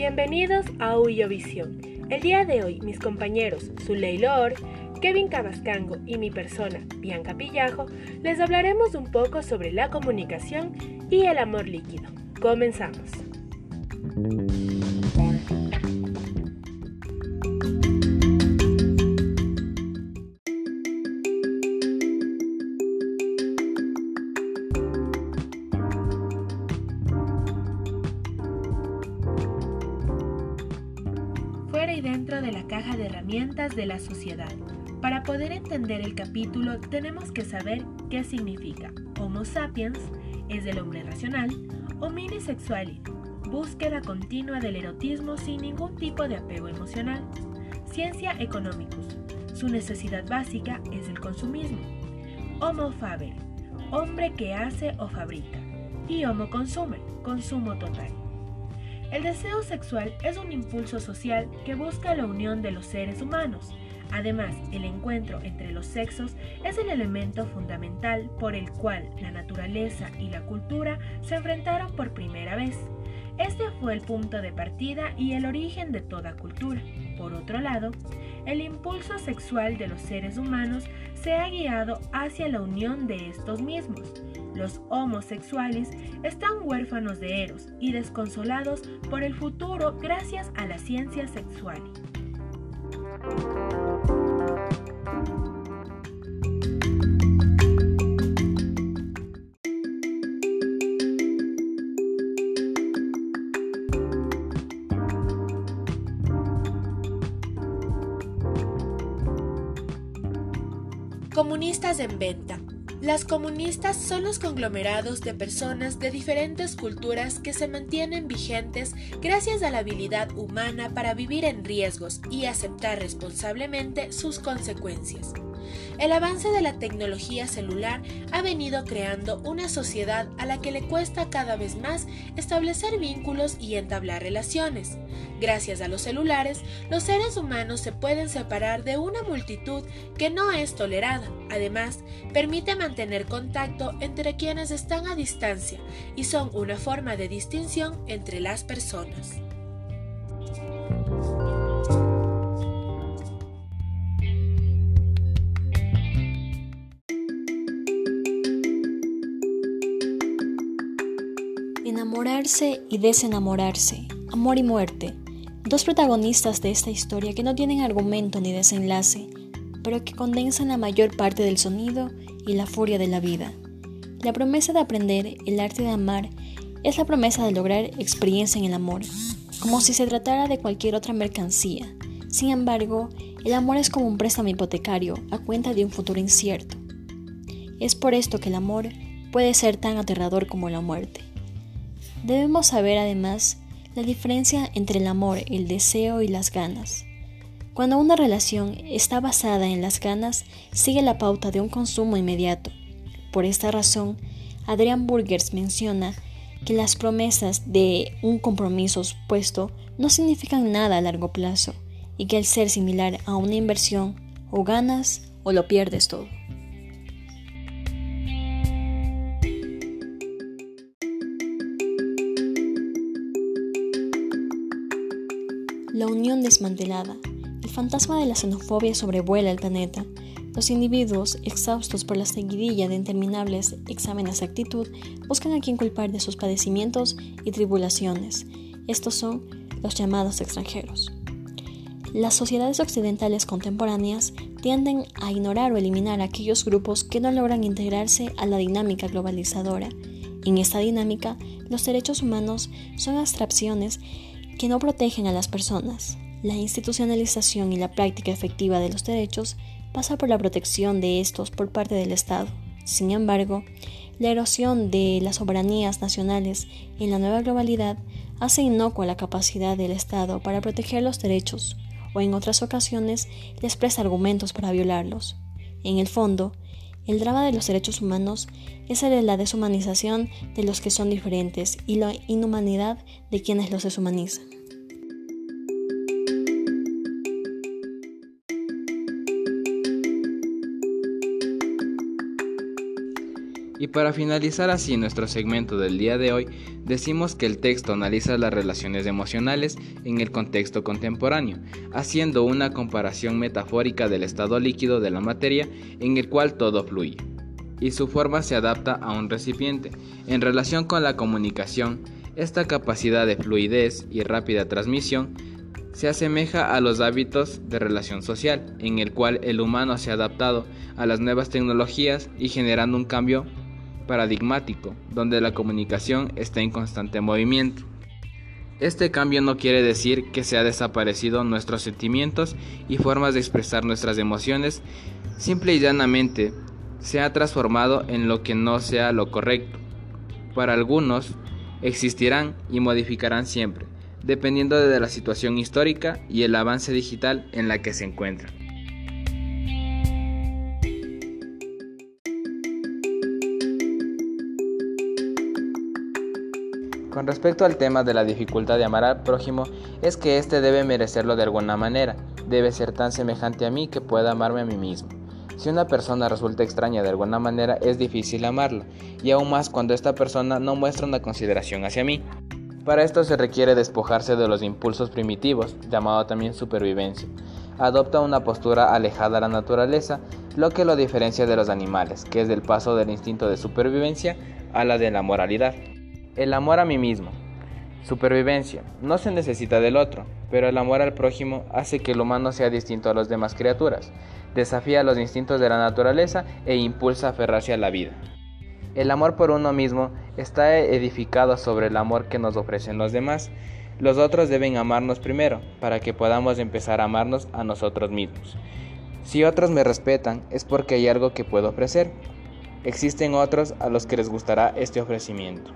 Bienvenidos a Visión. El día de hoy, mis compañeros Zuley Lor, Kevin Cabascango y mi persona, Bianca Pillajo, les hablaremos un poco sobre la comunicación y el amor líquido. Comenzamos. Dentro de la caja de herramientas de la sociedad. Para poder entender el capítulo tenemos que saber qué significa Homo sapiens, es del hombre racional, Homini sexuali, búsqueda continua del erotismo sin ningún tipo de apego emocional, Ciencia economicus, su necesidad básica es el consumismo, Homo faber, hombre que hace o fabrica, y Homo consumer, consumo total. El deseo sexual es un impulso social que busca la unión de los seres humanos. Además, el encuentro entre los sexos es el elemento fundamental por el cual la naturaleza y la cultura se enfrentaron por primera vez. Este fue el punto de partida y el origen de toda cultura. Por otro lado, el impulso sexual de los seres humanos se ha guiado hacia la unión de estos mismos. Los homosexuales están huérfanos de Eros y desconsolados por el futuro gracias a la ciencia sexual. Comunistas en venta. Las comunistas son los conglomerados de personas de diferentes culturas que se mantienen vigentes gracias a la habilidad humana para vivir en riesgos y aceptar responsablemente sus consecuencias. El avance de la tecnología celular ha venido creando una sociedad a la que le cuesta cada vez más establecer vínculos y entablar relaciones. Gracias a los celulares, los seres humanos se pueden separar de una multitud que no es tolerada. Además, permite mantener contacto entre quienes están a distancia y son una forma de distinción entre las personas. Enamorarse y desenamorarse, amor y muerte, dos protagonistas de esta historia que no tienen argumento ni desenlace, pero que condensan la mayor parte del sonido y la furia de la vida. La promesa de aprender el arte de amar es la promesa de lograr experiencia en el amor, como si se tratara de cualquier otra mercancía. Sin embargo, el amor es como un préstamo hipotecario a cuenta de un futuro incierto. Es por esto que el amor puede ser tan aterrador como la muerte. Debemos saber además la diferencia entre el amor, el deseo y las ganas. Cuando una relación está basada en las ganas, sigue la pauta de un consumo inmediato. Por esta razón, Adrian Burgers menciona que las promesas de un compromiso supuesto no significan nada a largo plazo y que al ser similar a una inversión, o ganas o lo pierdes todo. La unión desmantelada. El fantasma de la xenofobia sobrevuela el planeta. Los individuos, exhaustos por la seguidilla de interminables exámenes de actitud, buscan a quien culpar de sus padecimientos y tribulaciones. Estos son los llamados extranjeros. Las sociedades occidentales contemporáneas tienden a ignorar o eliminar aquellos grupos que no logran integrarse a la dinámica globalizadora. En esta dinámica, los derechos humanos son abstracciones que no protegen a las personas. La institucionalización y la práctica efectiva de los derechos pasa por la protección de estos por parte del Estado. Sin embargo, la erosión de las soberanías nacionales en la nueva globalidad hace inocua la capacidad del Estado para proteger los derechos o en otras ocasiones les presta argumentos para violarlos. En el fondo, el drama de los derechos humanos es el de la deshumanización de los que son diferentes y la inhumanidad de quienes los deshumanizan. Y para finalizar así nuestro segmento del día de hoy, decimos que el texto analiza las relaciones emocionales en el contexto contemporáneo, haciendo una comparación metafórica del estado líquido de la materia en el cual todo fluye, y su forma se adapta a un recipiente. En relación con la comunicación, esta capacidad de fluidez y rápida transmisión se asemeja a los hábitos de relación social, en el cual el humano se ha adaptado a las nuevas tecnologías y generando un cambio paradigmático, donde la comunicación está en constante movimiento. Este cambio no quiere decir que se ha desaparecido nuestros sentimientos y formas de expresar nuestras emociones, simple y llanamente se ha transformado en lo que no sea lo correcto. Para algunos, existirán y modificarán siempre, dependiendo de la situación histórica y el avance digital en la que se encuentran. Respecto al tema de la dificultad de amar al prójimo, es que éste debe merecerlo de alguna manera, debe ser tan semejante a mí que pueda amarme a mí mismo. Si una persona resulta extraña de alguna manera, es difícil amarla, y aún más cuando esta persona no muestra una consideración hacia mí. Para esto se requiere despojarse de los impulsos primitivos, llamado también supervivencia. Adopta una postura alejada a la naturaleza, lo que lo diferencia de los animales, que es del paso del instinto de supervivencia a la de la moralidad. El amor a mí mismo. Supervivencia. No se necesita del otro, pero el amor al prójimo hace que el humano sea distinto a las demás criaturas, desafía los instintos de la naturaleza e impulsa a aferrarse a la vida. El amor por uno mismo está edificado sobre el amor que nos ofrecen los demás. Los otros deben amarnos primero, para que podamos empezar a amarnos a nosotros mismos. Si otros me respetan, es porque hay algo que puedo ofrecer. Existen otros a los que les gustará este ofrecimiento.